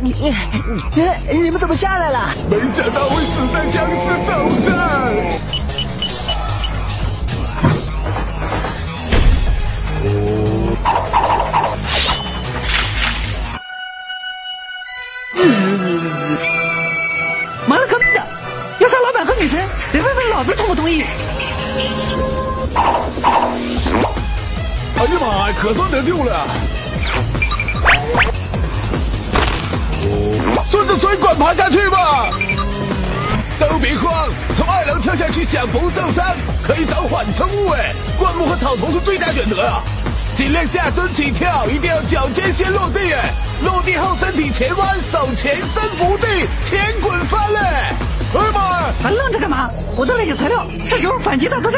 你你你们怎么下来了？没想到会死在僵尸手上。妈了个逼的！要杀老板和女神，得问问老子同不同意。哎呀妈呀，可算得救了！顺着水管爬下去吧！都别慌，从二楼跳下去想不受伤，可以找缓冲物哎，灌木和草丛是最佳选择啊！尽量下蹲起跳，一定要脚尖先落地哎，落地后身体前弯，手前伸伏地，前滚翻嘞！哎呀妈！还愣着干嘛？我这里有材料，是时候反击大屠杀。